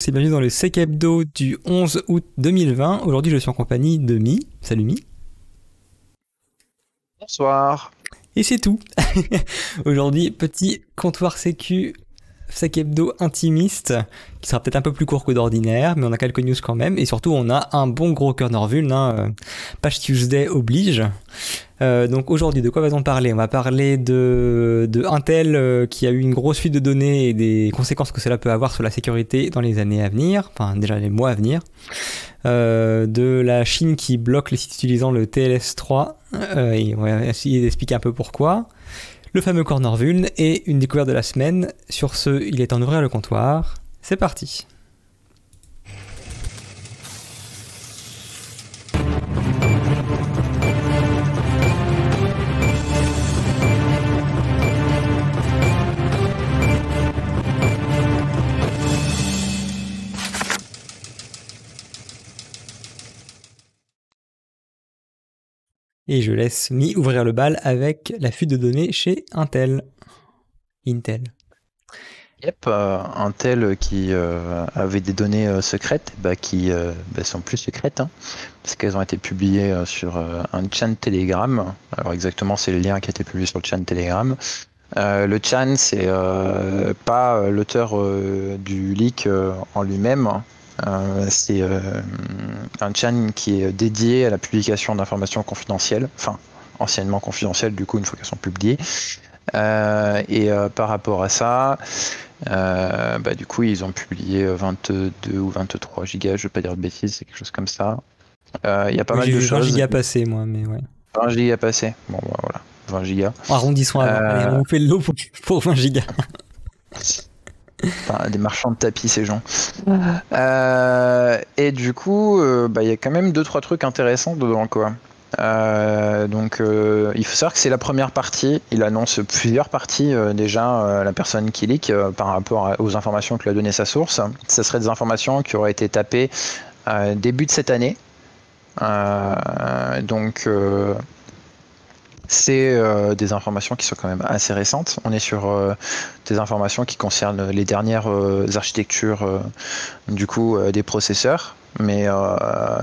C'est bienvenue dans le Sec Hebdo du 11 août 2020. Aujourd'hui, je suis en compagnie de Mi. Salut Mi. Bonsoir. Et c'est tout. Aujourd'hui, petit comptoir sécu Sec Hebdo intimiste, qui sera peut-être un peu plus court que d'ordinaire, mais on a quelques news quand même. Et surtout, on a un bon gros corner vuln. Hein. Page Tuesday oblige. Euh, donc aujourd'hui, de quoi va-t-on parler? On va parler de, de Intel euh, qui a eu une grosse fuite de données et des conséquences que cela peut avoir sur la sécurité dans les années à venir, enfin déjà les mois à venir. Euh, de la Chine qui bloque les sites utilisant le TLS3, euh, et on va essayer d'expliquer un peu pourquoi. Le fameux corner vuln et une découverte de la semaine. Sur ce, il est temps d'ouvrir le comptoir. C'est parti. Et je laisse Mi ouvrir le bal avec la fuite de données chez Intel. Intel. Yep, euh, Intel qui euh, avait des données euh, secrètes, bah, qui bah, sont plus secrètes, hein, parce qu'elles ont été publiées sur un chan Telegram. Alors exactement, c'est le lien qui a été publié sur le chan Telegram. le chan, c'est pas l'auteur du leak en lui-même, euh, c'est euh, un channel qui est dédié à la publication d'informations confidentielles, enfin anciennement confidentielles du coup une fois qu'elles sont publiées. Euh, et par rapport à ça, bah, du coup ils ont publié 22 ou 23 gigas, je vais pas dire de bêtises, c'est quelque chose comme ça. Il y a pas mal de choses. 20 gigas passé moi, mais ouais. 20 gigas passé, bon bah, voilà, 20 gigas. Arrondissons, Allez, on fait le lot pour, pour 20 gigas. Enfin, des marchands de tapis, ces gens. Euh, et du coup, euh, bah, il y a quand même deux trois trucs intéressants dedans, quoi. Euh, donc, il faut savoir que c'est la première partie. Il annonce plusieurs parties déjà. la personne qui leak par rapport aux informations que lui a donné sa source. Ce serait des informations qui auraient été tapées début de cette année. donc c'est euh, des informations qui sont quand même assez récentes. On est sur euh, des informations qui concernent les dernières euh, architectures du coup des processeurs, mais,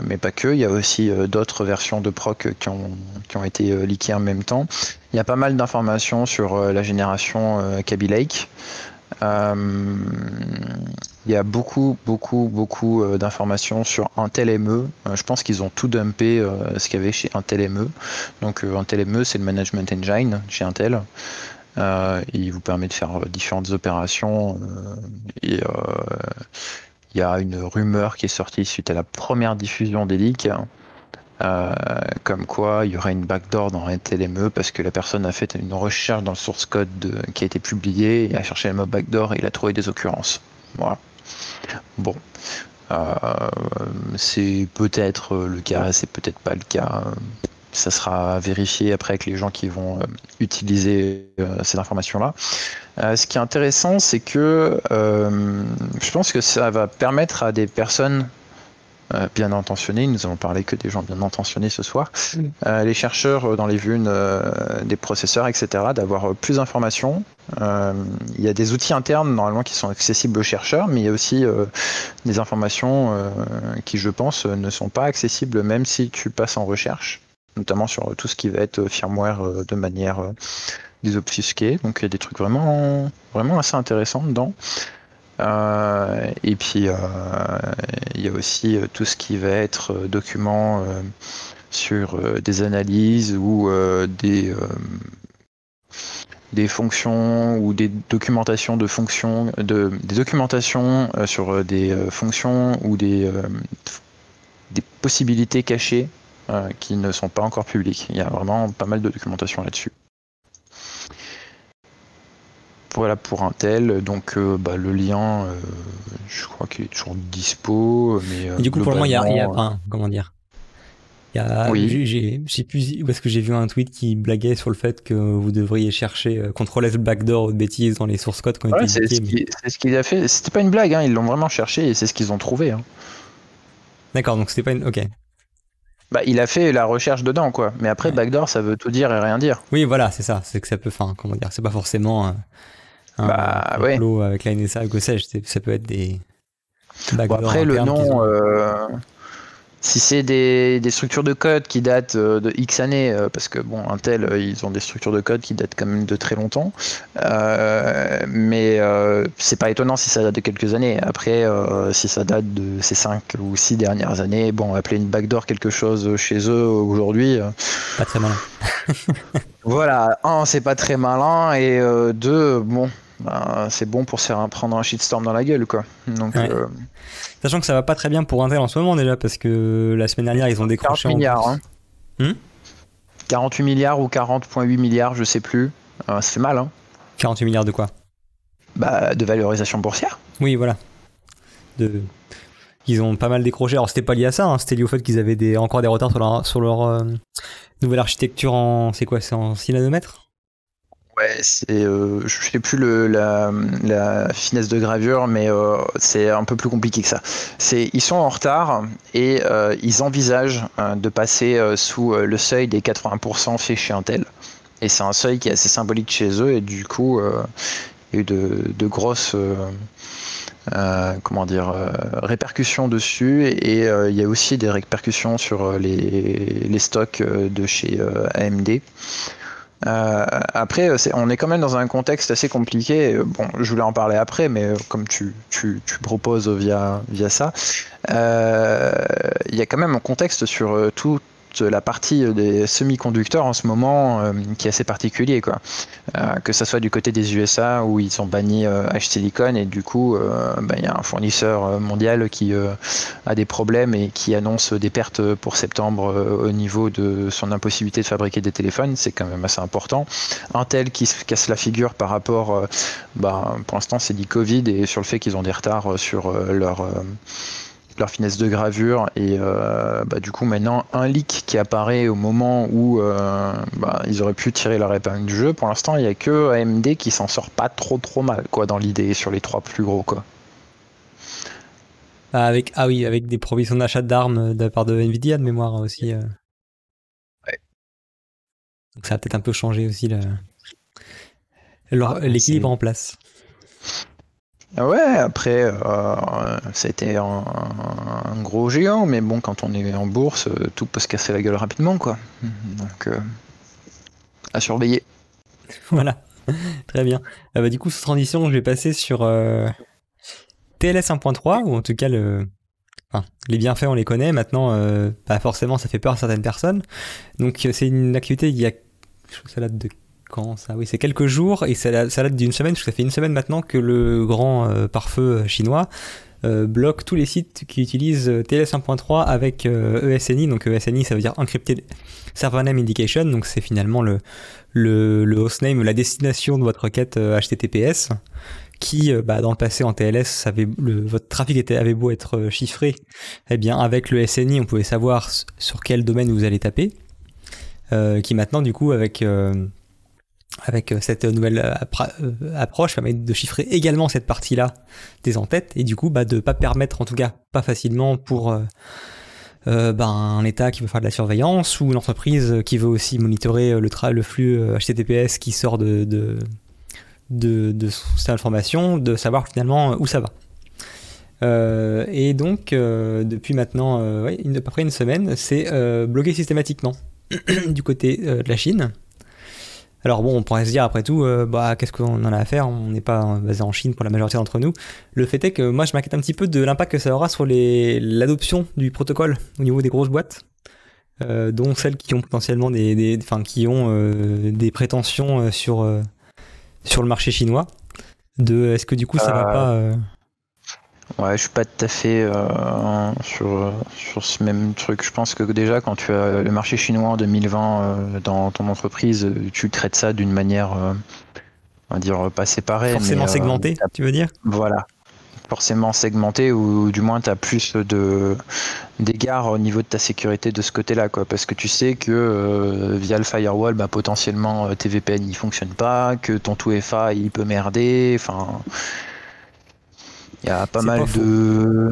mais pas que. Il y a aussi d'autres versions de proc qui ont, qui ont été leakées en même temps. Il y a pas mal d'informations sur la génération Kaby Lake. Il y a beaucoup, beaucoup, beaucoup euh, d'informations sur Intel ME. Euh, je pense qu'ils ont tout dumpé euh, ce qu'il y avait chez Intel ME. Donc Intel ME, c'est le management engine chez Intel. il vous permet de faire différentes opérations. et il y a une rumeur qui est sortie suite à la première diffusion des leaks. Comme quoi il y aurait une backdoor dans Intel ME parce que la personne a fait une recherche dans le source code qui a été publié a cherché le mot backdoor et il a trouvé des occurrences. Voilà. Bon, euh, c'est peut-être le cas, c'est peut-être pas le cas. Ça sera vérifié après avec les gens qui vont euh, utiliser euh, ces informations-là. ce qui est intéressant, c'est que je pense que ça va permettre à des personnes euh, bien intentionnés. Nous allons parler que des gens bien intentionnés ce soir. Euh, les chercheurs euh, dans les vues des processeurs, etc., d'avoir plus d'informations. il y a des outils internes normalement qui sont accessibles aux chercheurs, mais il y a aussi des informations qui, je pense, ne sont pas accessibles même si tu passes en recherche, notamment sur tout ce qui va être firmware de manière désobfusquée. Donc il y a des trucs vraiment, vraiment assez intéressants dedans. Euh, et puis, euh, il y a aussi euh, tout ce qui va être document sur des analyses ou des des fonctions ou des documentations de fonctions, de, des documentations sur des fonctions ou des, des possibilités cachées qui ne sont pas encore publiques. Il y a vraiment pas mal de documentation là-dessus. Voilà pour Intel. Donc euh, bah, le lien, euh, je crois qu'il est toujours dispo. Mais, euh, du coup, pour le moment, il y a, un, comment dire y a, oui. j'ai, sais plus est-ce que j'ai vu un tweet qui blaguait sur le fait que vous devriez chercher euh, contrôler le backdoor ou de bêtises dans les source codes quand ouais, c'est, ce qu'il a fait. C'était pas une blague, hein. ils l'ont vraiment cherché et c'est ce qu'ils ont trouvé. Hein. D'accord, donc c'était pas une. Ok. Bah, il a fait la recherche dedans, quoi. Mais après, backdoor, ça veut tout dire et rien dire. Oui, voilà, c'est ça. C'est que ça peut. Enfin, comment dire C'est pas forcément bah, ouais. avec la NSA, que sais-je, ça peut être des. après, le nom, si c'est des, structures de code qui datent euh, de X années, euh, parce que bon, Intel, euh, ils ont des structures de code qui datent quand même de très longtemps, mais c'est pas étonnant si ça date de quelques années. Après, si ça date de ces 5 ou 6 dernières années, bon, appeler une backdoor quelque chose chez eux aujourd'hui. pas très malin. voilà, un, c'est pas très malin, et deux, bon, ben, c'est bon pour se faire prendre un shitstorm dans la gueule, quoi. Donc. Sachant que ça va pas très bien pour Intel en ce moment déjà, parce que la semaine dernière, ils ont décroché. 40 milliards. Hein. 48 hmm milliards ou 40,8 milliards, je sais plus. Euh, ça fait mal. Hein. 48 milliards de quoi? Bah, De valorisation boursière. Oui, voilà. De... Ils ont pas mal décroché. Alors, c'était pas lié à ça, hein. c'était lié au fait qu'ils avaient des... encore des retards sur leur, sur leur euh, nouvelle architecture en. C'est quoi C'est en 6 nanomètres Ouais, c'est, euh, je sais plus la, finesse de gravure, mais euh, c'est un peu plus compliqué que ça. C'est, ils sont en retard et euh, ils envisagent euh, de passer sous le seuil des 80% fait chez Intel. Et c'est un seuil qui est assez symbolique chez eux et du coup, il y a eu de, de grosses comment dire, répercussions dessus et il y a aussi des répercussions sur les, les stocks de chez AMD. Euh, après, on est quand même dans un contexte assez compliqué. Bon, je voulais en parler après, mais comme tu, tu, tu proposes via, via ça, euh, il y a quand même un contexte sur tout la partie des semi-conducteurs en ce moment euh, qui est assez particulier. Quoi. Euh, que ce soit du côté des USA où ils ont banni euh, H Silicon et du coup bah, il y a un fournisseur mondial qui a des problèmes et qui annonce des pertes pour septembre au niveau de son impossibilité de fabriquer des téléphones. C'est quand même assez important. Intel qui se casse la figure par rapport, bah, pour l'instant c'est dit Covid et sur le fait qu'ils ont des retards sur leur leur finesse de gravure et euh, bah, du coup maintenant un leak qui apparaît au moment où euh, bah, ils auraient pu tirer leur épingle du jeu. Pour l'instant, il n'y a que AMD qui s'en sort pas trop trop mal quoi dans l'idée sur les trois plus gros quoi. Ah, avec ah oui avec des provisions d'achat d'armes de la part de Nvidia de mémoire aussi. Euh. Ouais. Donc ça a peut-être un peu changé aussi ah, l'équilibre en place. Ouais, après, euh, ça a été un, gros géant, mais bon, quand on est en bourse, euh, tout peut se casser la gueule rapidement, quoi. Donc, euh, à surveiller. Voilà, très bien. Ah bah, du coup, sous transition, je vais passer sur TLS 1.3, ou en tout cas, le... les bienfaits, on les connaît. Maintenant, forcément, ça fait peur à certaines personnes. Donc, c'est une activité, il y a. Je trouve ça date de ça Oui, c'est quelques jours et ça, date d'une semaine, parce que ça fait une semaine maintenant que le grand euh, pare-feu euh, chinois euh, bloque tous les sites qui utilisent TLS 1.3 avec ESNI. Donc ESNI, ça veut dire Encrypted Server Name Indication. Donc c'est finalement le, le, le, hostname, la destination de votre requête HTTPS qui, bah, dans le passé en TLS, votre trafic était, avait beau être chiffré, eh bien avec le SNI, on pouvait savoir sur quel domaine vous allez taper. qui maintenant, du coup, avec avec euh, cette nouvelle euh, euh, approche permet de chiffrer également cette partie-là des en-têtes et du coup bah, de pas permettre en tout cas pas facilement pour bah, un État qui veut faire de la surveillance ou une entreprise qui veut aussi monitorer le, flux HTTPS qui sort de, de, de, information, de savoir finalement où ça va. et donc depuis maintenant une, à peu près une semaine, c'est bloqué systématiquement du côté de la Chine. Alors bon, on pourrait se dire après tout, euh, bah qu'est-ce qu'on en a à faire? On n'est pas basé en Chine pour la majorité d'entre nous. Le fait est que moi, je m'inquiète un petit peu de l'impact que ça aura sur l'adoption du protocole au niveau des grosses boîtes, euh, dont celles qui ont potentiellement des, enfin qui ont euh, des prétentions sur sur le marché chinois. De, est-ce que du coup, ça va pas Ouais, je suis pas tout à fait euh, sur, sur ce même truc. Je pense que déjà, quand tu as le marché chinois en 2020 euh, dans ton entreprise, tu traites ça d'une manière, euh, on va dire, pas séparée. Forcément segmentée, tu veux dire? Voilà. Forcément segmenté, ou du moins tu as plus de d'égards au niveau de ta sécurité de ce côté-là. quoi Parce que tu sais que via le firewall, bah, potentiellement tes VPN ne fonctionnent pas, que ton tout FA il peut merder. Enfin il y a pas mal de,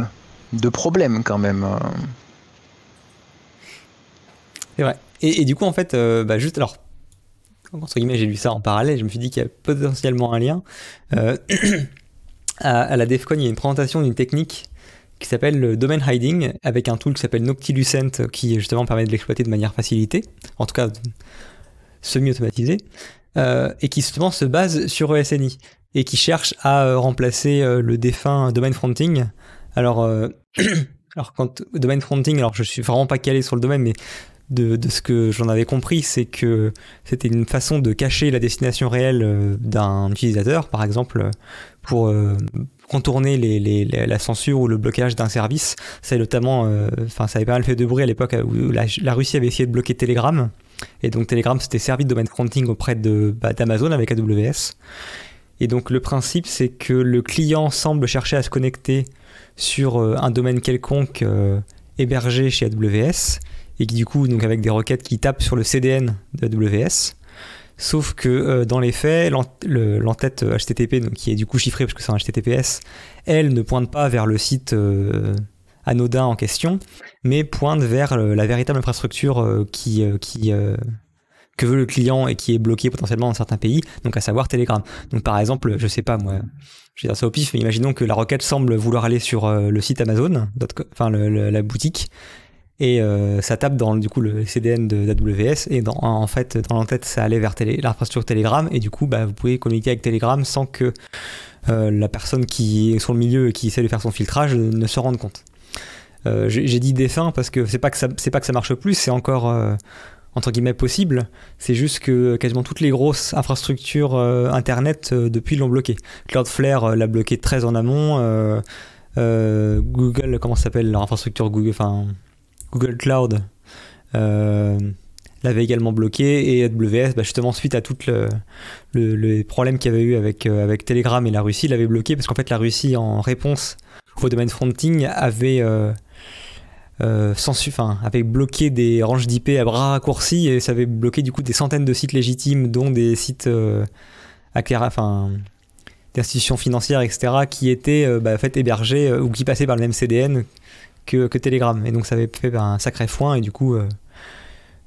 de problèmes quand même. C'est vrai. Et, du coup, en fait, euh, bah, juste alors, entre guillemets, j'ai lu ça en parallèle, je me suis dit qu'il y a potentiellement un lien. Euh, à, la DEFCON, il y a une présentation d'une technique qui s'appelle le domain hiding avec un tool qui s'appelle Noctilucent qui justement permet de l'exploiter de manière facilitée, en tout cas semi-automatisée, euh, et qui justement se base sur ESNI et qui cherche à euh, remplacer euh, le défunt domain fronting. Alors, alors quand domain fronting, alors je suis vraiment pas calé sur le domaine, mais de, ce que j'en avais compris, c'est que c'était une façon de cacher la destination réelle d'un utilisateur, par exemple, pour contourner la censure ou le blocage d'un service. C'est notamment, enfin, ça avait pas mal fait de bruit à l'époque où la, Russie avait essayé de bloquer Telegram. Et donc Telegram s'était servi de domaine fronting auprès de, bah, d'Amazon avec AWS. Et donc le principe, c'est que le client semble chercher à se connecter sur euh, un domaine quelconque euh, hébergé chez AWS et qui du coup, donc avec des requêtes qui tapent sur le CDN d'AWS. Sauf que euh, dans les faits, l'entête HTTP, donc, qui est du coup chiffrée parce que c'est un HTTPS, elle ne pointe pas vers le site anodin en question, mais pointe vers la véritable infrastructure qui, qui, que veut le client et qui est bloqué potentiellement dans certains pays, donc à savoir Telegram. Donc par exemple, je sais pas moi, je vais dire ça au pif, mais imaginons que la requête semble vouloir aller sur euh, le site Amazon, enfin la boutique, et euh, ça tape dans du coup le CDN d'AWS et en fait dans l'entête ça allait vers l'infrastructure Telegram et du coup bah, vous pouvez communiquer avec Telegram sans que euh, la personne qui est sur le milieu et qui essaie de faire son filtrage ne se rende compte. J'ai dit défunt parce que c'est pas c'est pas que ça marche plus, c'est encore entre guillemets possible. C'est juste que quasiment toutes les grosses infrastructures euh, Internet euh, depuis l'ont bloqué. Cloudflare euh, l'a bloqué très en amont. Google, comment s'appelle leur infrastructure Google, enfin Google Cloud l'avait également bloqué et AWS, bah, justement suite à tous le, les problèmes qu'il y avait eu avec, Telegram et la Russie, l'avait bloqué parce qu'en fait la Russie en réponse au domaine fronting avait sans, enfin, avait bloqué des ranges d'IP à bras raccourcis et ça avait bloqué du coup des centaines de sites légitimes, dont des sites euh, enfin, d'institutions financières, etc., qui étaient euh, bah, fait, hébergés ou qui passaient par le même CDN que, Telegram. Et donc ça avait fait bah, un sacré foin et du coup euh,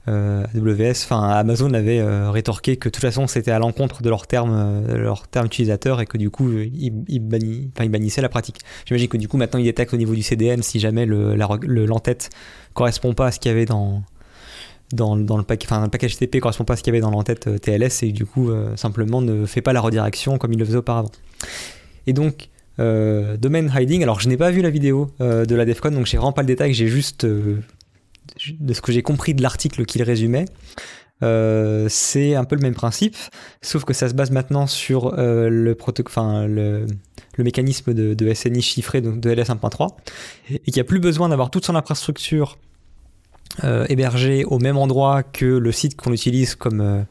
AWS, enfin Amazon avait euh, rétorqué que de toute façon c'était à l'encontre de leurs termes, euh, leur terme utilisateur et que du coup ils, bannissaient la pratique. J'imagine que du coup maintenant ils détectent au niveau du CDN si jamais le, l'entête correspond pas à ce qu'il y avait dans le, paquet, le package TP correspond pas à ce qu'il y avait dans l'entête TLS et du coup simplement ne fait pas la redirection comme il le faisait auparavant. Et donc domain hiding, alors je n'ai pas vu la vidéo de la DEFCON donc j'ai vraiment pas le détail, j'ai juste de ce que j'ai compris de l'article qu'il résumait, euh, c'est un peu le même principe, sauf que ça se base maintenant sur euh, le, le, mécanisme de, de, SNI chiffré, donc de LS 1.3, et qu'il n'y a plus besoin d'avoir toute son infrastructure euh, hébergée au même endroit que le site qu'on utilise comme,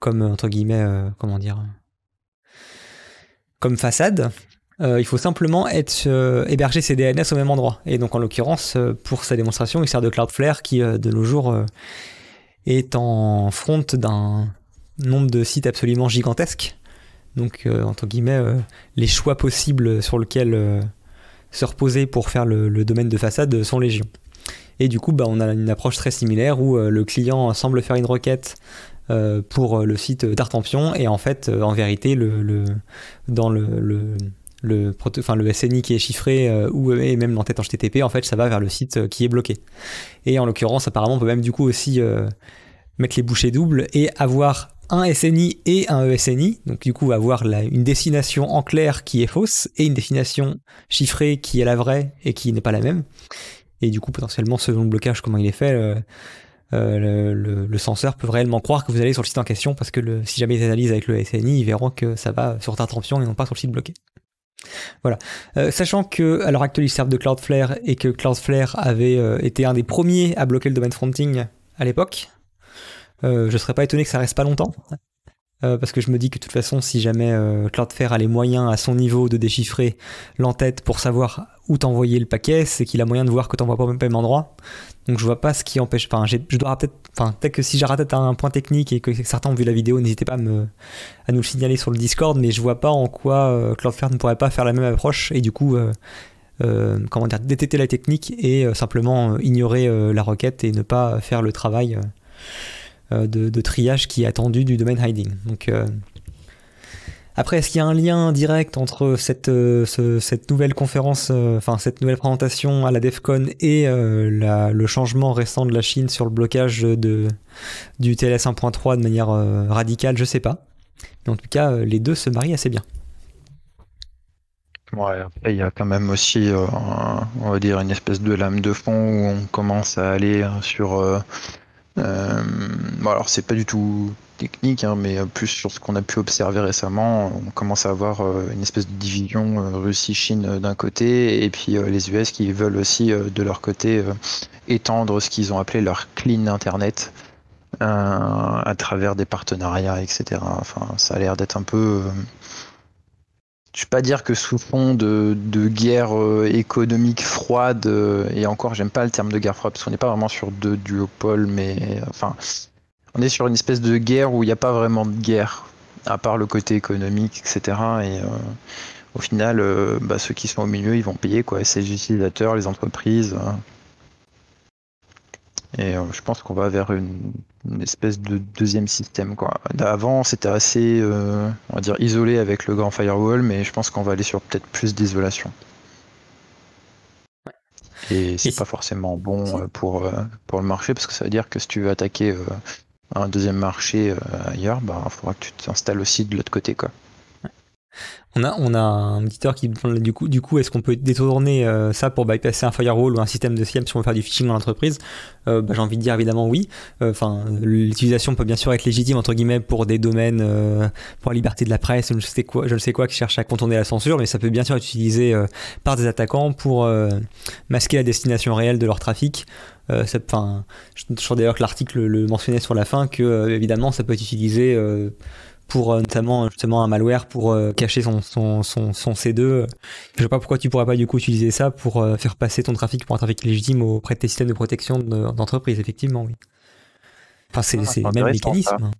comme entre guillemets, comment dire, comme façade. Euh, il faut simplement être euh, héberger ses DNS au même endroit. Et donc en l'occurrence, euh, pour sa démonstration, il sert de Cloudflare qui de nos jours est en front d'un nombre de sites absolument gigantesque. Donc entre guillemets, les choix possibles sur lesquels se reposer pour faire le, domaine de façade sont légion. Et du coup, bah, on a une approche très similaire où le client semble faire une requête pour le site d'Artempion et en fait, en vérité, le, dans le le, le SNI qui est chiffré euh, ou et même l'entête HTTP, en fait, ça va vers le site euh, qui est bloqué. Et en l'occurrence, apparemment, on peut même du coup aussi euh, mettre les bouchées doubles et avoir un SNI et un ESNI, donc du coup avoir une destination en clair qui est fausse et une destination chiffrée qui est la vraie et qui n'est pas la même. Et du coup, potentiellement, selon le blocage, comment il est fait, le, le, censeur peut réellement croire que vous allez sur le site en question parce que le, si jamais ils analysent avec le SNI, ils verront que ça va sur ta tension et non pas sur le site bloqué. Voilà. Euh, sachant que à l'heure actuelle, ils servent de Cloudflare et que Cloudflare avait euh, été un des premiers à bloquer le domaine fronting à l'époque, euh, je serais pas étonné que ça reste pas longtemps. Parce que je me dis que de toute façon, si jamais Cloudflare a les moyens à son niveau de déchiffrer l'entête pour savoir où t'envoyer le paquet, c'est qu'il a moyen de voir que t'envoies pas au même endroit. Donc je vois pas ce qui empêche. Enfin, je dois peut-être. Enfin, que si j'ai raté un point technique et que certains ont vu la vidéo, n'hésitez pas à, nous le signaler sur le Discord. Mais je vois pas en quoi euh, ne pourrait pas faire la même approche et du coup, euh, euh, comment dire, détecter la technique et simplement ignorer la requête et ne pas faire le travail de, de, triage qui est attendu du domaine hiding. Donc Après, est-ce qu'il y a un lien direct entre cette, euh, nouvelle conférence, euh, enfin cette nouvelle présentation à la DEFCON et euh, le changement récent de la Chine sur le blocage du TLS 1.3 de manière radicale? Je sais pas. Mais en tout cas, les deux se marient assez bien. Après, il y a quand même aussi, on va dire, une espèce de lame de fond où on commence à aller sur. Bon, alors, c'est pas du tout technique, hein, mais plus sur ce qu'on a pu observer récemment, on commence à avoir euh, une espèce de division euh, Russie-Chine euh, d'un côté, et puis les US qui veulent aussi de leur côté étendre ce qu'ils ont appelé leur clean Internet à travers des partenariats, etc. Enfin, ça a l'air d'être un peu je ne vais pas dire que sous fond de, guerre économique froide, et encore, j'aime pas le terme de guerre froide, parce qu'on n'est pas vraiment sur deux duopoles, mais enfin, on est sur une espèce de guerre où il n'y a pas vraiment de guerre, à part le côté économique, etc. Et euh, au final, euh, bah, ceux qui sont au milieu, ils vont payer, quoi. Les utilisateurs, les entreprises. Hein. Et euh, je pense qu'on va vers une, espèce de deuxième système. Quoi. Avant, c'était assez, on va dire, isolé avec le grand firewall, mais je pense qu'on va aller sur peut-être plus d'isolation. Et c'est pas forcément bon pour, pour le marché, parce que ça veut dire que si tu veux attaquer un deuxième marché euh, ailleurs, bah, il faudra que tu t'installes aussi de l'autre côté. Quoi. On a, un auditeur qui demande du coup, du coup est-ce qu'on peut détourner euh, ça pour bypasser un firewall ou un système de SIEM si on veut faire du phishing dans l'entreprise? Euh, bah, J'ai envie de dire évidemment oui. Enfin, l'utilisation peut bien sûr être légitime entre guillemets pour des domaines pour la liberté de la presse, je ne sais quoi, je qui cherche à contourner la censure, mais ça peut bien sûr être utilisé par des attaquants pour masquer la destination réelle de leur trafic euh, je, crois d'ailleurs que l'article le mentionnait sur la fin que euh, évidemment ça peut être utilisé euh, pour notamment justement un malware pour cacher son, son, son, son, C2. Je sais pas pourquoi tu pourrais pas du coup utiliser ça pour faire passer ton trafic pour un trafic légitime auprès de tes systèmes de protection d'entreprise, effectivement, oui. Enfin, c'est le même mécanisme. Hein.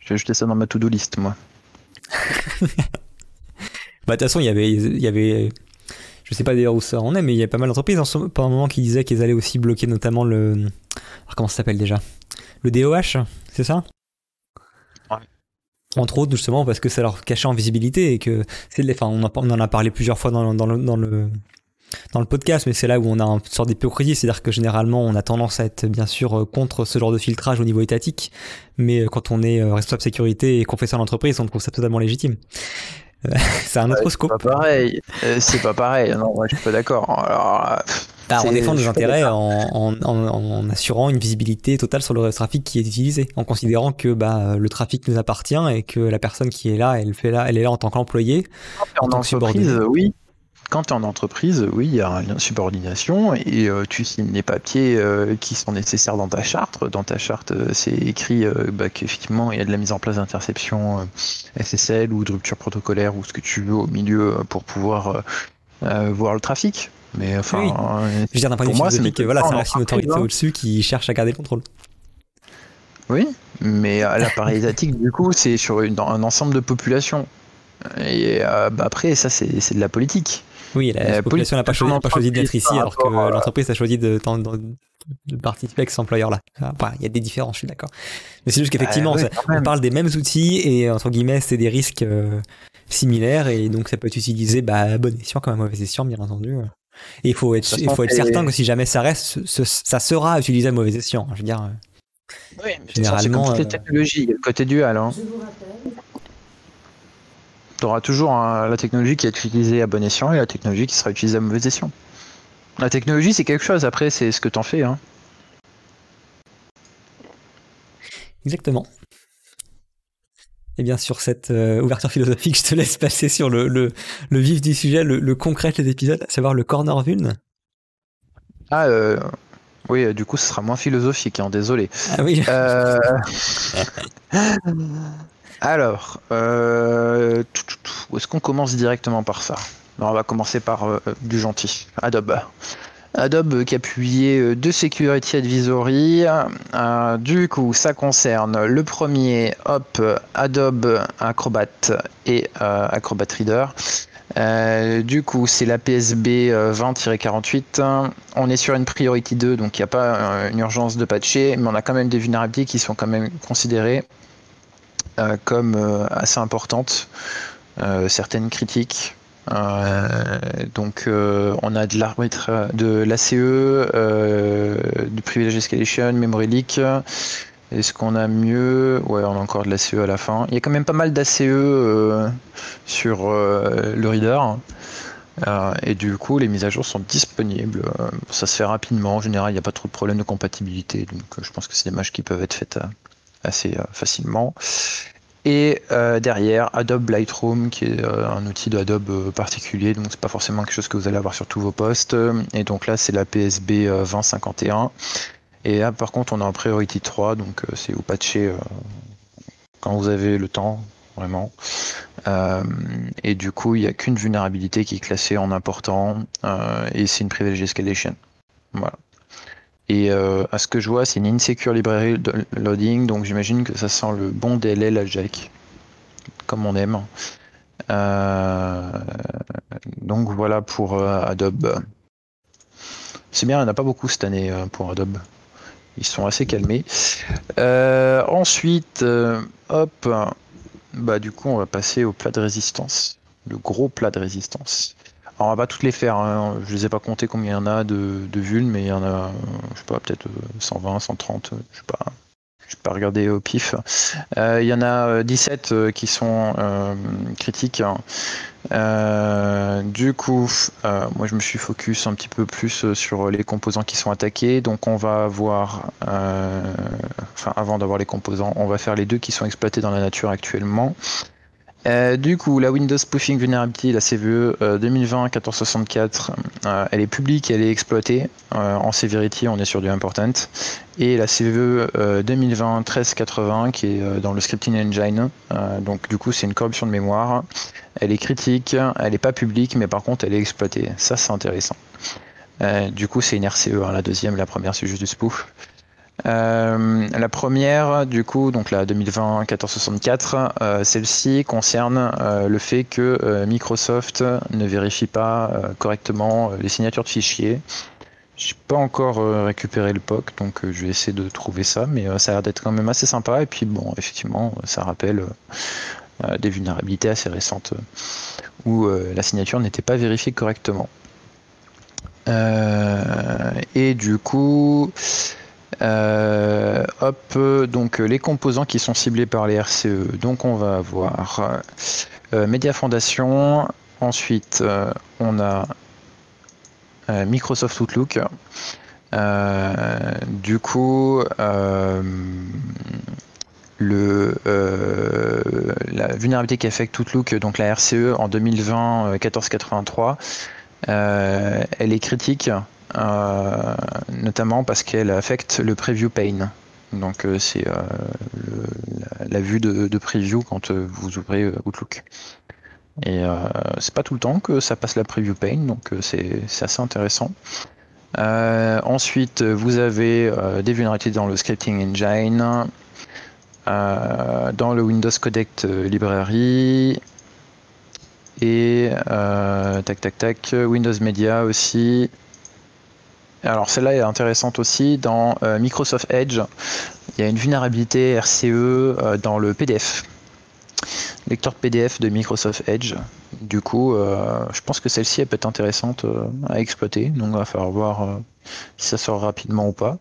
Je vais ajouter ça dans ma to-do list, moi. bah, de toute façon, il y avait, il y avait je sais pas d'ailleurs où ça en est, mais il y a pas mal d'entreprises pendant un moment qui disaient qu'ils allaient aussi bloquer notamment le. Alors, comment ça s'appelle déjà? Le DOH, c'est ça? Entre autres, justement, parce que ça leur cachait en visibilité et que c'est enfin, on, on, en a parlé plusieurs fois dans, dans, le, dans le dans le podcast, mais c'est là où on a une sorte d'hypocrisie, c'est-à-dire que généralement on a tendance à être bien sûr contre ce genre de filtrage au niveau étatique, mais quand on est responsable sécurité et qu'on fait ça en entreprise, on trouve ça totalement légitime. c'est un autre scope. C'est pas pareil. Euh, c'est pas pareil. Non, moi, je suis pas d'accord. Bah, on défend nos intérêts en, assurant une visibilité totale sur le trafic qui est utilisé, en considérant que bah, le trafic nous appartient et que la personne qui est là, elle, fait là, elle est là en tant qu'employé. En, tant que oui quand tu es en entreprise, oui, il y a une subordination et euh, tu signes les papiers euh, qui sont nécessaires dans ta charte. Dans ta charte, euh, c'est écrit bah, qu'effectivement, il y a de la mise en place d'interception SSL ou de rupture protocolaire ou ce que tu veux au milieu pour pouvoir voir le trafic. Mais enfin, oui. je veux dire d'un point de vue voilà, c'est une autorité hein. au-dessus qui cherche à garder le contrôle. Oui, mais l'appareil étatique, du coup, c'est sur un ensemble de populations. Et bah, après, ça, c'est de la politique. Oui, la, population n'a pas, choisi, d'être ici, alors que l'entreprise a choisi de, participer avec cet employeur-là. il y a des différences, je suis d'accord. Mais c'est juste qu'effectivement, on parle des mêmes outils et entre guillemets, c'est des risques euh, similaires et donc ça peut être utilisé bah, à bon escient comme à mauvais escient, bien entendu. Et il faut être, il faut être certain que si jamais ça reste, ça sera utilisé à mauvais escient. Je veux dire. Oui, généralement. C'est comme toutes les euh, technologies, le côté dual. Hein. Tu auras toujours la technologie qui est utilisée à bon escient et la technologie qui sera utilisée à mauvais escient. La technologie, c'est quelque chose, après, c'est ce que tu en fais. Hein. Exactement. Et bien sur cette euh, ouverture philosophique, je te laisse passer sur le, le, vif du sujet, le, concret de l'épisode, à savoir le corner vuln. Ah, euh, oui, du coup, ce sera moins philosophique, hein, désolé. Ah oui. Euh... Alors, euh, est-ce qu'on commence directement par ça? On va commencer par euh, du gentil. Adobe. Adobe qui a publié euh, deux Security Advisory. du coup, ça concerne le premier, hop, Adobe Acrobat et Acrobat Reader. du coup, c'est la PSB 20-48. On est sur une priority 2, donc il n'y a pas une urgence de patcher, mais on a quand même des vulnérabilités qui sont quand même considérées comme assez importantes, certaines critiques. Donc on a de l'arbitre de l'ACE, du privilege escalation, memory leak. Est-ce qu'on a mieux? Ouais, on a encore de l'ACE à la fin. Il y a quand même pas mal d'ACE sur le reader. Euh, et du coup, les mises à jour sont disponibles. Euh, ça se fait rapidement. En général, il n'y a pas trop de problèmes de compatibilité. Donc, euh, je pense que c'est des matchs qui peuvent être faites assez facilement. Et derrière, Adobe Lightroom, qui est un outil d'Adobe particulier. Donc, c'est pas forcément quelque chose que vous allez avoir sur tous vos postes. Et donc là, c'est la PSB 2051. Et là, par contre, on a un Priority 3. Donc, c'est vous patcher quand vous avez le temps, vraiment. Euh, et du coup, il n'y a qu'une vulnérabilité qui est classée en important, euh, et c'est une privilege escalation. Voilà. Et euh, à ce que je vois, c'est une insecure library loading, donc j'imagine que ça sent le bon DLL à Jack, comme on aime. donc voilà pour Adobe. C'est bien, il n'y en a pas beaucoup cette année pour Adobe. Ils sont assez calmés. ensuite, hop, bah du coup on va passer au plat de résistance, le gros plat de résistance. Alors on va pas toutes les faire, hein. je les ai pas compté combien il y en a de, de vulnes, mais il y en a, je peut-être 120, 130, je sais pas, je pas regarder au pif. Euh, il y en a 17 euh, euh, qui sont critiques. du coup, moi je me suis focus un petit peu plus sur les composants qui sont attaqués. Donc on va avoir, enfin avant d'avoir les composants, on va faire les deux qui sont exploités dans la nature actuellement. Euh, du coup, la Windows Spoofing Vulnerability, la CVE 2020-1464, euh, elle est publique, elle est exploitée. Euh, en Severity, on est sur du important. Et la CVE 2020-1380, qui est dans le scripting engine. donc, du coup, c'est une corruption de mémoire. Elle est critique, elle n'est pas publique, mais par contre, elle est exploitée. Ça, c'est intéressant. du coup, c'est une RCE, hein, la deuxième, la première, c'est juste du spoof. Euh, la première, du coup, donc la 2020-1464, euh, celle-ci concerne euh, le fait que Microsoft ne vérifie pas correctement les signatures de fichiers. J'ai pas encore récupéré le POC, donc je vais essayer de trouver ça, mais ça a l'air d'être quand même assez sympa. Et puis bon, effectivement, ça rappelle des vulnérabilités assez récentes où la signature n'était pas vérifiée correctement. et du coup, euh, hop, donc les composants qui sont ciblés par les RCE. Donc on va avoir euh, Media Foundation. Ensuite, euh, on a Microsoft Outlook. du coup, le, la vulnérabilité qui affecte Outlook, donc la RCE en 2020 1483, elle est critique euh, notamment parce qu'elle affecte le preview pane. Donc euh, c'est euh, la, vue de, preview quand vous ouvrez Outlook. Et c'est pas tout le temps que ça passe la preview pane, donc c'est assez intéressant. ensuite, vous avez des vulnérabilités dans le scripting engine, dans le Windows Codec Library, et tac tac tac, Windows Media aussi, alors celle-là est intéressante aussi. Dans euh, Microsoft Edge, il y a une vulnérabilité RCE euh, dans le PDF. Lecteur PDF de Microsoft Edge. Du coup, euh, je pense que celle-ci peut être intéressante à exploiter. Donc il va falloir voir si ça sort rapidement ou pas.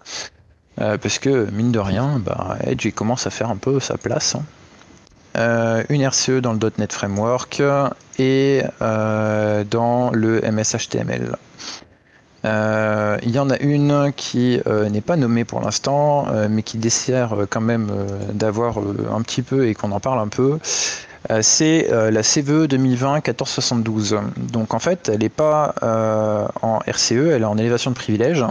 parce que mine de rien, bah, Edge commence à faire un peu sa place. Hein. une RCE dans le .NET Framework et dans le MSHTML. Euh, il y en a une qui euh, n'est pas nommée pour l'instant, euh, mais qui dessert quand même d'avoir un petit peu et qu'on en parle un peu. c'est la CVE 2020-1472. Donc en fait, elle n'est pas en RCE, elle est en élévation de privilège.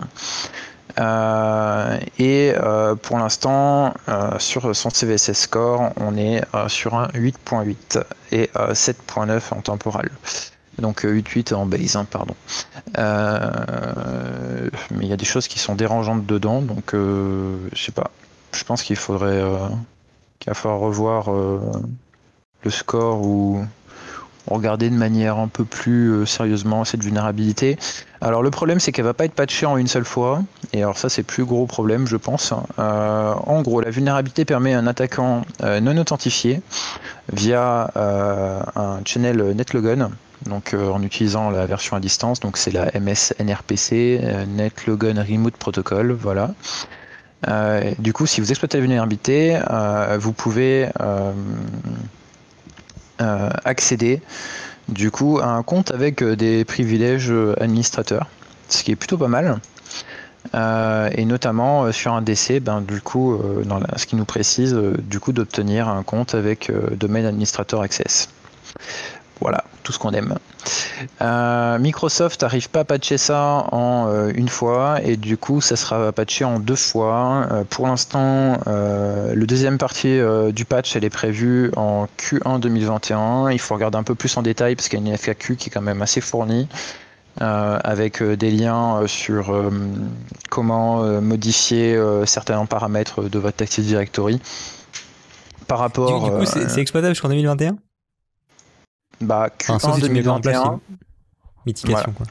et pour l'instant, sur son CVSS score, on est sur un 8.8 et 7.9 en temporal. Donc 8.8 euh, en base, hein, pardon. Euh, mais il y a des choses qui sont dérangeantes dedans, donc euh, je sais pas. Je pense qu'il faudrait qu'il va falloir revoir le score ou, regarder de manière un peu plus sérieusement cette vulnérabilité. Alors le problème c'est qu'elle va pas être patchée en une seule fois, et alors ça c'est plus gros problème je pense. en gros la vulnérabilité permet à un attaquant non authentifié via un channel NetLogon donc euh, en utilisant la version à distance, donc c'est la MSNRPC, euh, NetLogon Remote Protocol, voilà. Euh, du coup, si vous exploitez la vulnérabilité, vous pouvez accéder du coup à un compte avec des privilèges administrateurs, ce qui est plutôt pas mal. et notamment sur un DC, ben, du coup, ce qui nous précise du coup d'obtenir un compte avec domaine administrateur access. Voilà, tout ce qu'on aime. Euh, Microsoft n'arrive pas à patcher ça en euh, une fois et du coup ça sera patché en deux fois. Euh, pour l'instant, le deuxième partie du patch elle est prévue en Q1 2021. Il faut regarder un peu plus en détail parce qu'il y a une FAQ qui est quand même assez fournie. avec des liens sur comment modifier certains paramètres de votre Active Directory par rapport. Du, coup, c'est exploitable jusqu'en 2021 bah, Q1 2021. mitigation, quoi.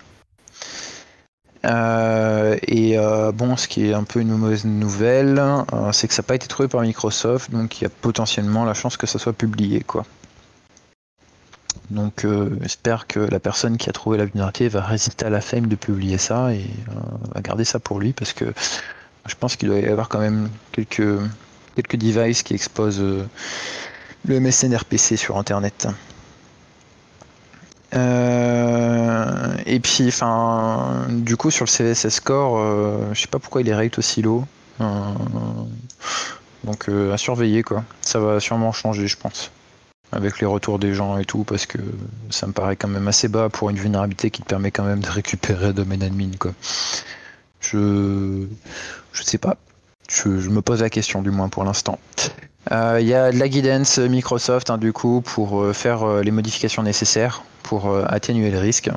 Euh, et euh, bon, ce qui est un peu une mauvaise nouvelle, euh, c'est que ça n'a pas été trouvé par Microsoft, donc il y a potentiellement la chance que ça soit publié, quoi. Donc j'espère que la personne qui a trouvé la vulnérabilité va résister à la fame de publier ça et va garder ça pour lui parce que je pense qu'il doit y avoir quand même quelques, quelques devices qui exposent le MSN RPC sur internet. Euh, et puis, enfin, du coup, sur le CVSS Score, euh, je sais pas pourquoi il est rate aussi low. Euh, donc, à surveiller, quoi. Ça va sûrement changer, je pense. Avec les retours des gens et tout, parce que ça me paraît quand même assez bas pour une vulnérabilité qui te permet quand même de récupérer domaine admin, quoi. Je. Je sais pas. Je, me pose la question, du moins pour l'instant. Il y a de la guidance Microsoft, hein, du coup, pour faire les modifications nécessaires pour euh, atténuer le risque.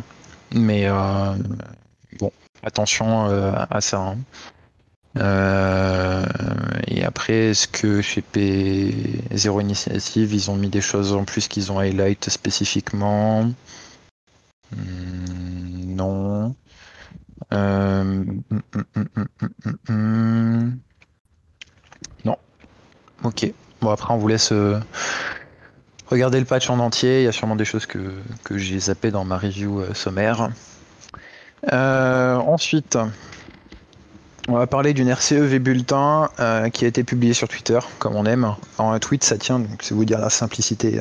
Mais euh, bon, attention euh, à ça. Hein. et après, est-ce que chez P0 Initiative, ils ont mis des choses en plus qu'ils ont highlight spécifiquement hmm, Non. non. Ok. Bon, après, on vous laisse Regardez le patch en entier, il y a sûrement des choses que, j'ai zappé dans ma review euh, sommaire. Euh, ensuite, on va parler d'une RCE V Bulletin euh, qui a été publiée sur Twitter, comme on aime. En un tweet, ça tient, donc c'est vous dire la simplicité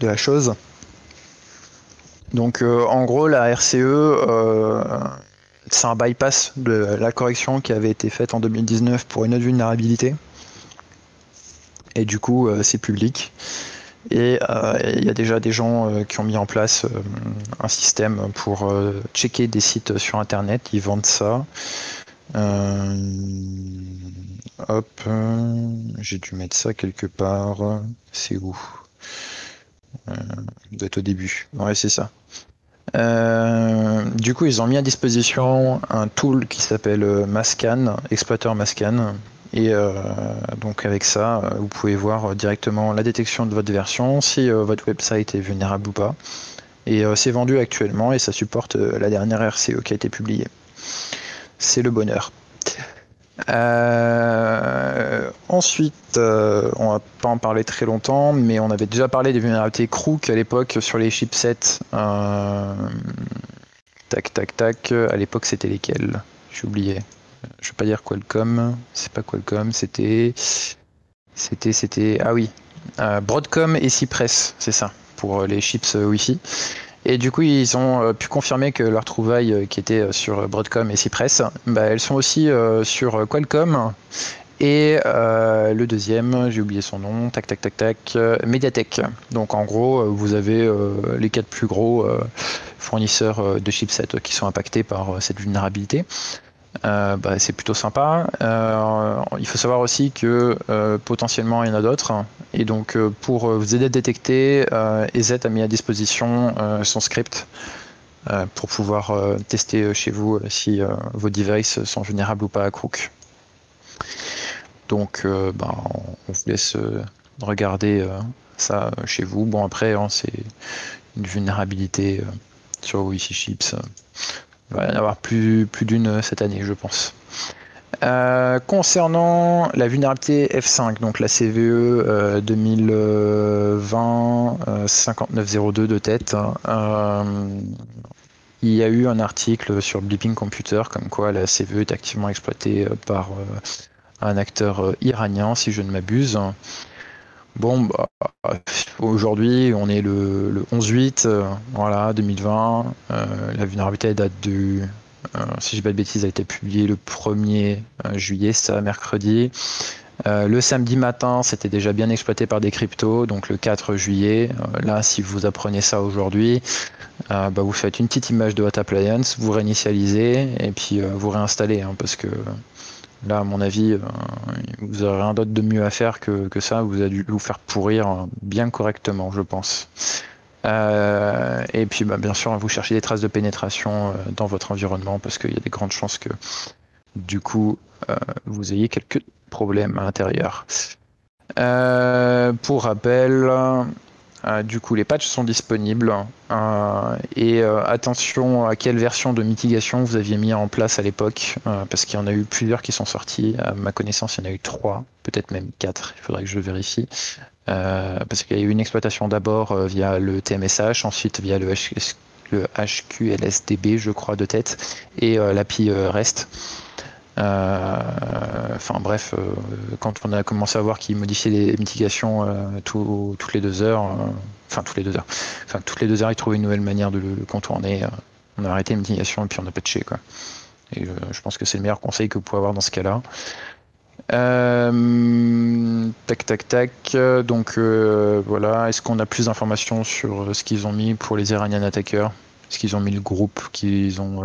de la chose. Donc, en gros, la RCE, c'est un bypass de la correction qui avait été faite en 2019 pour une autre vulnérabilité. Et du coup, c'est public. Et euh, il y a déjà des gens euh, qui ont mis en place euh, un système pour checker des sites sur Internet. Ils vendent ça. hop, j'ai dû mettre ça quelque part. C'est où? Doit être au début. Ouais, c'est ça. du coup, ils ont mis à disposition un tool qui s'appelle Mascan, exploiteur Mascan, et euh, donc avec ça, euh, vous pouvez voir directement la détection de votre version, si euh, votre website est vulnérable ou pas. Et c'est vendu actuellement et ça supporte la dernière RCE qui a été publiée. C'est le bonheur. ensuite, on va pas en parler très longtemps, mais on avait déjà parlé des vulnérabilités Crook à l'époque sur les chipsets. tac, tac, tac. À l'époque, c'était lesquels? J'ai oublié je vais pas dire Qualcomm, c'est pas Qualcomm, c'était, c'était, c'était, ah oui, euh, Broadcom et Cypress, c'est ça, pour euh, les chips euh, Wi-Fi. Et du coup, ils ont pu confirmer que leurs trouvailles qui étaient sur Broadcom et Cypress, bah, elles sont aussi sur Qualcomm. Et le deuxième, j'ai oublié son nom, tac tac tac tac, Mediatek. Donc en gros, vous avez les quatre plus gros fournisseurs de chipsets qui sont impactés par cette vulnérabilité. Euh, bah, c'est plutôt sympa. Euh, il faut savoir aussi que euh, potentiellement il y en a d'autres. Et donc pour vous aider à détecter, EZ a mis à disposition son script pour pouvoir tester chez vous si vos devices sont vulnérables ou pas à Crook. Donc bah, on vous laisse regarder ça chez vous. Bon après, hein, c'est une vulnérabilité sur Wi-Fi Chips. Il va y en avoir plus, plus d'une cette année, je pense. Euh, concernant la vulnérabilité F5, donc la CVE 2020 5902 de tête, euh, il y a eu un article sur Blipping Computer comme quoi la CVE est activement exploitée par euh, un acteur iranien, si je ne m'abuse. Bon, bah, aujourd'hui, on est le, 11-8, voilà, 2020. la vulnérabilité date du euh, si je dis pas de bêtises, a été publié le 1er euh, juillet, ça mercredi. Euh, le samedi matin, c'était déjà bien exploité par des cryptos, donc le 4 juillet. là, si vous apprenez ça aujourd'hui, bah, vous faites une petite image de votre appliance, vous réinitialisez et puis vous réinstallez, hein, parce que là, à mon avis, vous n'aurez rien d'autre de mieux à faire que, ça. Vous allez dû vous faire pourrir bien correctement, je pense. Euh, et puis bah, bien sûr, vous cherchez des traces de pénétration euh, dans votre environnement parce qu'il y a des grandes chances que du coup euh, vous ayez quelques problèmes à l'intérieur. pour rappel, du coup les patchs sont disponibles et attention à quelle version de mitigation vous aviez mis en place à l'époque parce qu'il y en a eu plusieurs qui sont sortis. À ma connaissance, il y en a eu trois, peut-être même quatre. Il faudrait que je vérifie. Euh, parce qu'il y a eu une exploitation d'abord euh, via le TMSH, ensuite via le, HQLSDB, je crois, de tête, et euh, l'API REST. Enfin bref, quand on a commencé à voir qu'il modifiait les mitigations toutes les deux heures, enfin toutes les deux heures, enfin toutes les deux heures, il trouvait une nouvelle manière de le contourner. on a arrêté les mitigations et puis on a patché quoi. Et je pense que c'est le meilleur conseil que vous pouvez avoir dans ce cas-là. Euh, tac, tac, tac. Donc euh, voilà, est-ce qu'on a plus d'informations sur ce qu'ils ont mis pour les Iranian attaqueurs Est-ce qu'ils ont mis le groupe qu'ils ont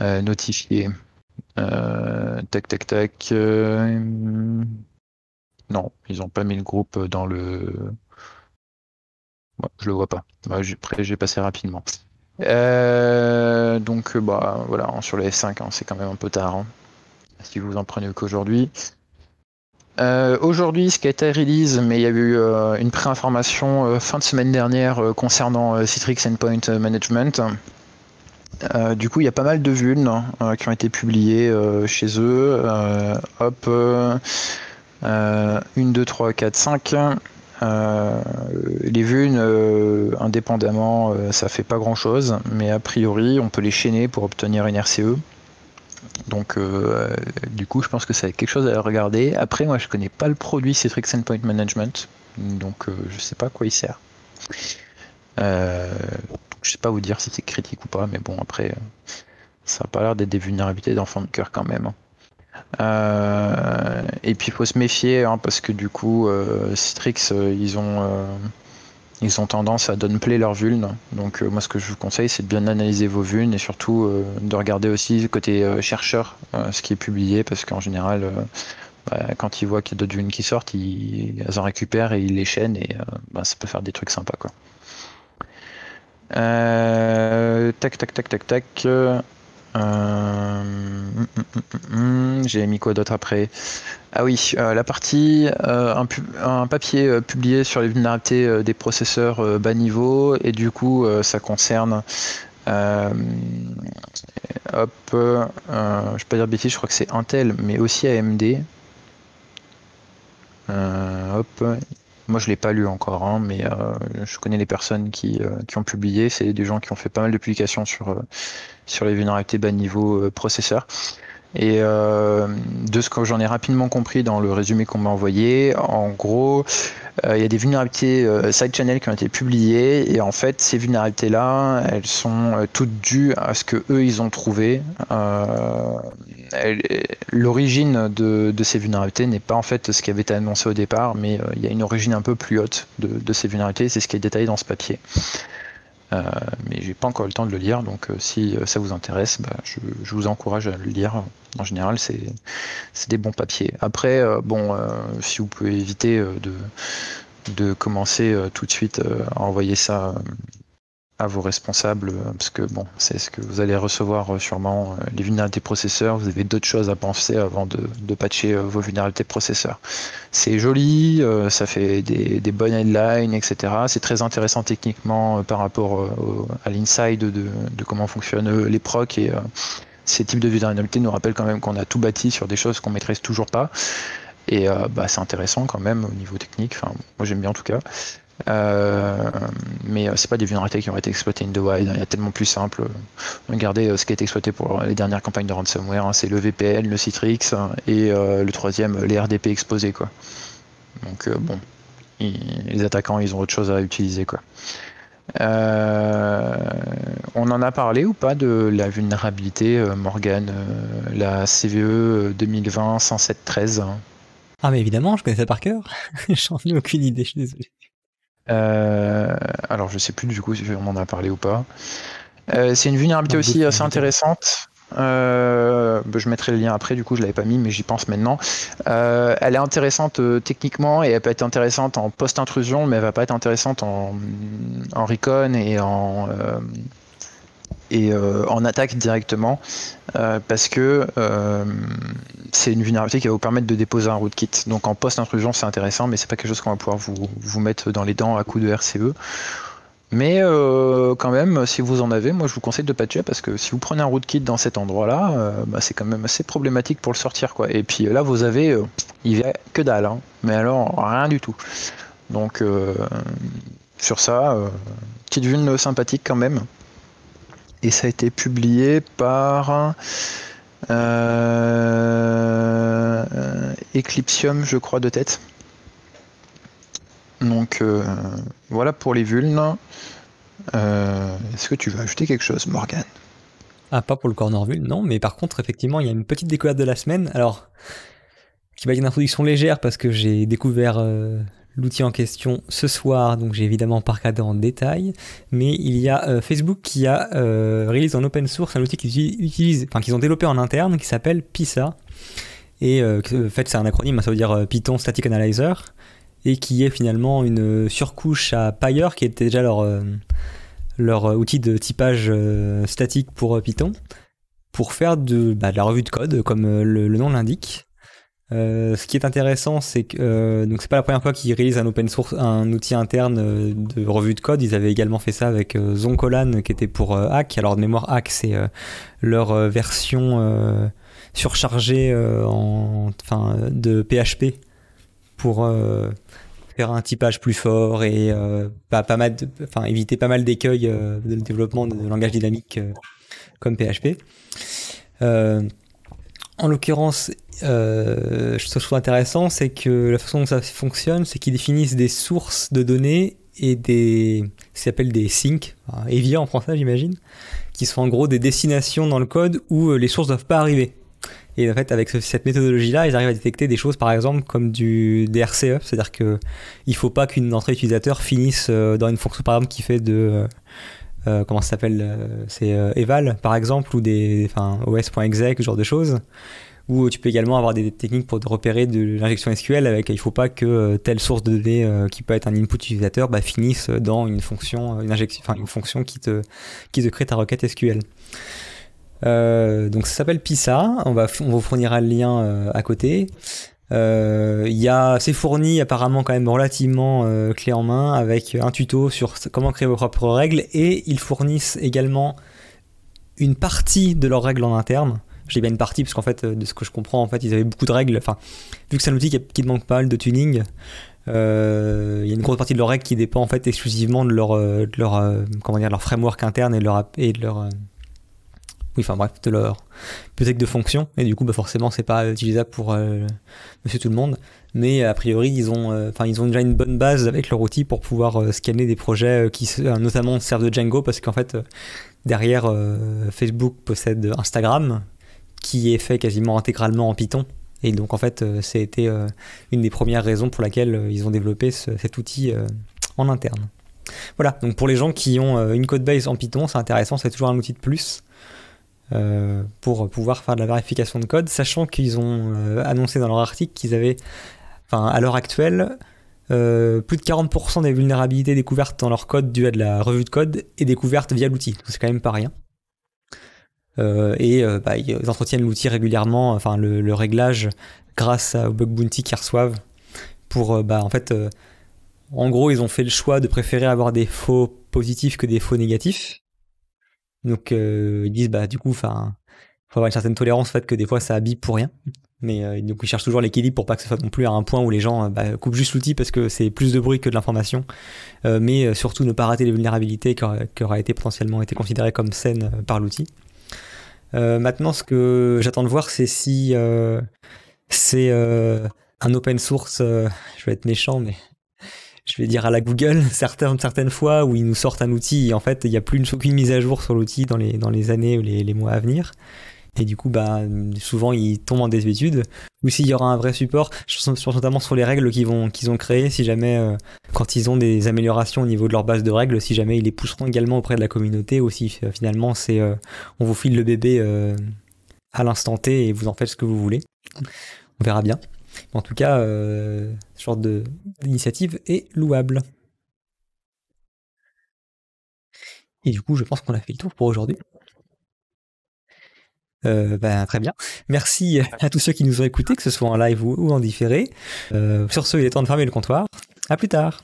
euh, notifié? Tac, tac, tac. non, ils n'ont pas mis le groupe dans le. je le vois pas. Après, j'ai passé rapidement. donc bah voilà, sur les F5, hein, c'est quand même un peu tard. Hein si vous en prenez qu'aujourd'hui. Euh, aujourd'hui, ce qui a été release, mais il y a eu euh, une pré-information euh, fin de semaine dernière concernant Citrix Endpoint Management. Du coup, il y a pas mal de vulnes qui ont été publiées chez eux. hop, 1, 2, 3, 4, 5. les vulnes, indépendamment, ça fait pas grand chose, mais a priori, on peut les chaîner pour obtenir une RCE. Donc, euh, du coup, je pense que c'est quelque chose à regarder. Après, moi, je connais pas le produit Citrix Endpoint Management, donc euh, je sais pas à quoi il sert. Euh, je sais pas vous dire si c'est critique ou pas, mais bon, après, ça a pas l'air d'être des vulnérabilités d'enfants de cœur quand même. Hein. et puis, il faut se méfier, hein, parce que du coup, Citrix, ils ont ils ont tendance à downplay leurs vulnes. Donc euh, moi ce que je vous conseille c'est de bien analyser vos vulnes et surtout euh, de regarder aussi côté euh, chercheur ce qui est publié parce qu'en général bah, quand ils voient qu'il y a d'autres vulnes qui sortent, ils, en récupèrent et ils les chaînent et bah, ça peut faire des trucs sympas quoi. Tac tac tac tac tac. Euh, hum, hum, hum, j'ai mis quoi d'autre après? Ah oui, euh, la partie, euh, un, papier publié sur les vulnérabilités des processeurs bas niveau, et du coup, ça concerne. hop, je vais pas dire bêtise, je crois que c'est Intel, mais aussi AMD. hop, moi, je l'ai pas lu encore, hein, mais euh, je connais les personnes qui, euh, qui ont publié. C'est des gens qui ont fait pas mal de publications sur, euh, sur les vulnérabilités bas niveau processeur. Et de ce que j'en ai rapidement compris dans le résumé qu'on m'a envoyé, en gros, il y a des vulnérabilités side channel qui ont été publiées. Et en fait ces vulnérabilités là, elles sont toutes dues à ce que eux ils ont trouvé. L'origine de, ces vulnérabilités n'est pas en fait ce qui avait été annoncé au départ, mais euh, il y a une origine un peu plus haute de, ces vulnérabilités, c'est ce qui est détaillé dans ce papier. Euh, mais j'ai pas encore le temps de le lire, donc euh, si ça vous intéresse, bah, je, vous encourage à le lire. En général, c'est des bons papiers. Après, bon, si vous pouvez éviter de, de commencer tout de suite à envoyer ça à vos responsables, euh, parce que bon, c'est ce que vous allez recevoir euh, sûrement, euh, les vulnérabilités processeurs, vous avez d'autres choses à penser avant de, de patcher vos vulnérabilités processeurs. C'est joli, ça fait des, des, bonnes headlines, etc. C'est très intéressant techniquement par rapport à l'inside de, de, comment fonctionnent les procs et ces types de vulnérabilités nous rappellent quand même qu'on a tout bâti sur des choses qu'on maîtrise toujours pas. Et bah, c'est intéressant quand même au niveau technique. Enfin, moi j'aime bien en tout cas. Euh, mais euh, c'est pas des vulnérabilités qui ont été exploitées in the wild. Il y a tellement plus simple. Regardez euh, ce qui a été exploité pour les dernières campagnes de ransomware. Hein. c'est le VPN, le Citrix et le troisième, les RDP exposés. Quoi. Donc bon, les attaquants, ils ont autre chose à utiliser. Quoi. on en a parlé ou pas de la vulnérabilité Morgan, la CVE 2020 10713 Ah mais évidemment, je connais ça par cœur. J'en ai aucune idée, je suis désolé. Euh, alors je sais plus du coup si on en a parlé ou pas. Euh, c'est une vulnérabilité aussi assez intéressante. Euh, bah, je mettrai le lien après, du coup je l'avais pas mis, mais j'y pense maintenant. elle est intéressante techniquement et elle peut être intéressante en post-intrusion, mais elle va pas être intéressante en, en recon et en et euh, en attaque directement euh, parce que euh, c'est une vulnérabilité qui va vous permettre de déposer un rootkit. Donc en post-intrusion, c'est intéressant, mais c'est pas quelque chose qu'on va pouvoir vous, vous, mettre dans les dents à coup de RCE. Mais quand même, si vous en avez, moi je vous conseille de patcher parce que si vous prenez un rootkit dans cet endroit-là, bah, c'est quand même assez problématique pour le sortir. Quoi. Et puis là, vous avez, il y a que dalle, hein. mais alors rien du tout. Donc sur ça, petite vulne sympathique quand même et ça a été publié par euh, Eclipsium, je crois, de tête. Donc euh, voilà pour les vulnes. Euh, est-ce que tu veux ajouter quelque chose, Morgan Ah, pas pour le corner vulne, non, mais par contre, effectivement, il y a une petite découverte de la semaine. Alors, qui va être une introduction légère parce que j'ai découvert l'outil en question ce soir, donc j'ai évidemment pas regardé en détail, mais il y a euh, Facebook qui a euh, en open source un outil qu'ils utilisent, enfin qu'ils ont développé en interne qui s'appelle PISA. Et euh, en fait, c'est un acronyme, ça veut dire Python Static Analyzer, et qui est finalement une surcouche à Pyre, qui était déjà leur, leur outil de typage statique pour Python, pour faire bah, de, la revue de code, comme le nom l'indique. Euh, ce qui est intéressant, c'est que euh, donc c'est pas la première fois qu'ils réalisent un open source, un outil interne euh, de revue de code. Ils avaient également fait ça avec Zoncolan, qui était pour Hack. Alors de mémoire, Hack, c'est leur version surchargée en, enfin, de PHP pour faire un typage plus fort et pas, pas mal, enfin éviter pas mal d'écueils de développement de langage dynamique comme PHP. En l'occurrence, euh, je trouve intéressant, c'est que la façon dont ça fonctionne, c'est qu'ils définissent des sources de données et des. ce qu'ils appellent des sinks, EVIA en français, j'imagine, qui sont en gros des destinations dans le code où euh, les sources ne doivent pas arriver. Et en fait, avec cette méthodologie-là, ils arrivent à détecter des choses, par exemple, comme du, des RCE, c'est-à-dire qu'il ne faut pas qu'une entrée utilisateur finisse euh, dans une fonction, par exemple, qui fait de. Euh, comment ça s'appelle euh, C'est euh, eval par exemple ou des os.exec ce genre de choses ou tu peux également avoir des techniques pour repérer de l'injection SQL avec il faut pas que telle source de données qui peut être un input utilisateur bah, finisse dans une fonction une injection enfin une fonction qui te qui te crée ta requête SQL donc ça s'appelle PISA. On va on vous fournira le lien à côté euh, c'est fourni apparemment quand même relativement euh, clé en main avec un tuto sur comment créer vos propres règles et ils fournissent également une partie de leurs règles en interne. J'ai bien une partie parce qu'en fait, de ce que je comprends, en fait, ils avaient beaucoup de règles. Enfin, vu que c'est un outil qui, qui demande pas mal de tuning, euh, il y a une grosse partie de leurs règles qui dépend en fait exclusivement de leur, de leur comment dire, leur framework interne et de leur, et de leur oui, enfin bref, de leur peut-être de fonction, et du coup, bah forcément, c'est pas utilisable pour euh, monsieur tout le monde. Mais a priori, ils ont, euh, enfin, ils ont déjà une bonne base avec leur outil pour pouvoir euh, scanner des projets qui notamment servent de Django, parce qu'en fait, derrière, Facebook possède Instagram, qui est fait quasiment intégralement en Python. Et donc, en fait, c'était une des premières raisons pour laquelle ils ont développé cet outil en interne. Voilà, donc pour les gens qui ont une code base en Python, c'est intéressant, c'est toujours un outil de plus. Euh, pour pouvoir faire de la vérification de code, sachant qu'ils ont euh, annoncé dans leur article qu'ils avaient, enfin à l'heure actuelle, euh, plus de 40% des vulnérabilités découvertes dans leur code dues à de la revue de code et découvertes via l'outil. C'est quand même pas rien. Et bah, ils entretiennent l'outil régulièrement, enfin le, réglage grâce au bug bounty qu'ils reçoivent. Pour, bah, en fait, en gros, ils ont fait le choix de préférer avoir des faux positifs que des faux négatifs. Donc ils disent, bah du coup, enfin, faut avoir une certaine tolérance au fait que des fois ça habille pour rien. Mais euh, donc ils cherchent toujours l'équilibre pour pas que ce soit non plus à un point où les gens euh, bah, coupent juste l'outil parce que c'est plus de bruit que de l'information. Euh, mais surtout ne pas rater les vulnérabilités qui auraient été potentiellement été considérées comme saines par l'outil. maintenant, ce que j'attends de voir, c'est si c'est un open source. je vais être méchant, mais je vais dire à la Google certaines, certaines fois où ils nous sortent un outil et en fait il n'y a plus une, aucune mise à jour sur l'outil dans les, dans les années ou les, les mois à venir. Et du coup, bah, souvent, ils tombent en désuétude. Ou s'il y aura un vrai support, je pense notamment sur les règles qu'ils qu'ils ont créées, si jamais, euh, quand ils ont des améliorations au niveau de leur base de règles, si jamais ils les pousseront également auprès de la communauté, ou si euh, finalement, c'est, euh, on vous file le bébé à l'instant T et vous en faites ce que vous voulez. On verra bien. En tout cas, ce genre d'initiative est louable. Et du coup, je pense qu'on a fait le tour pour aujourd'hui. Euh, ben, très bien. Merci à tous ceux qui nous ont écoutés, que ce soit en live ou, en différé. Euh, sur ce, il est temps de fermer le comptoir. À plus tard.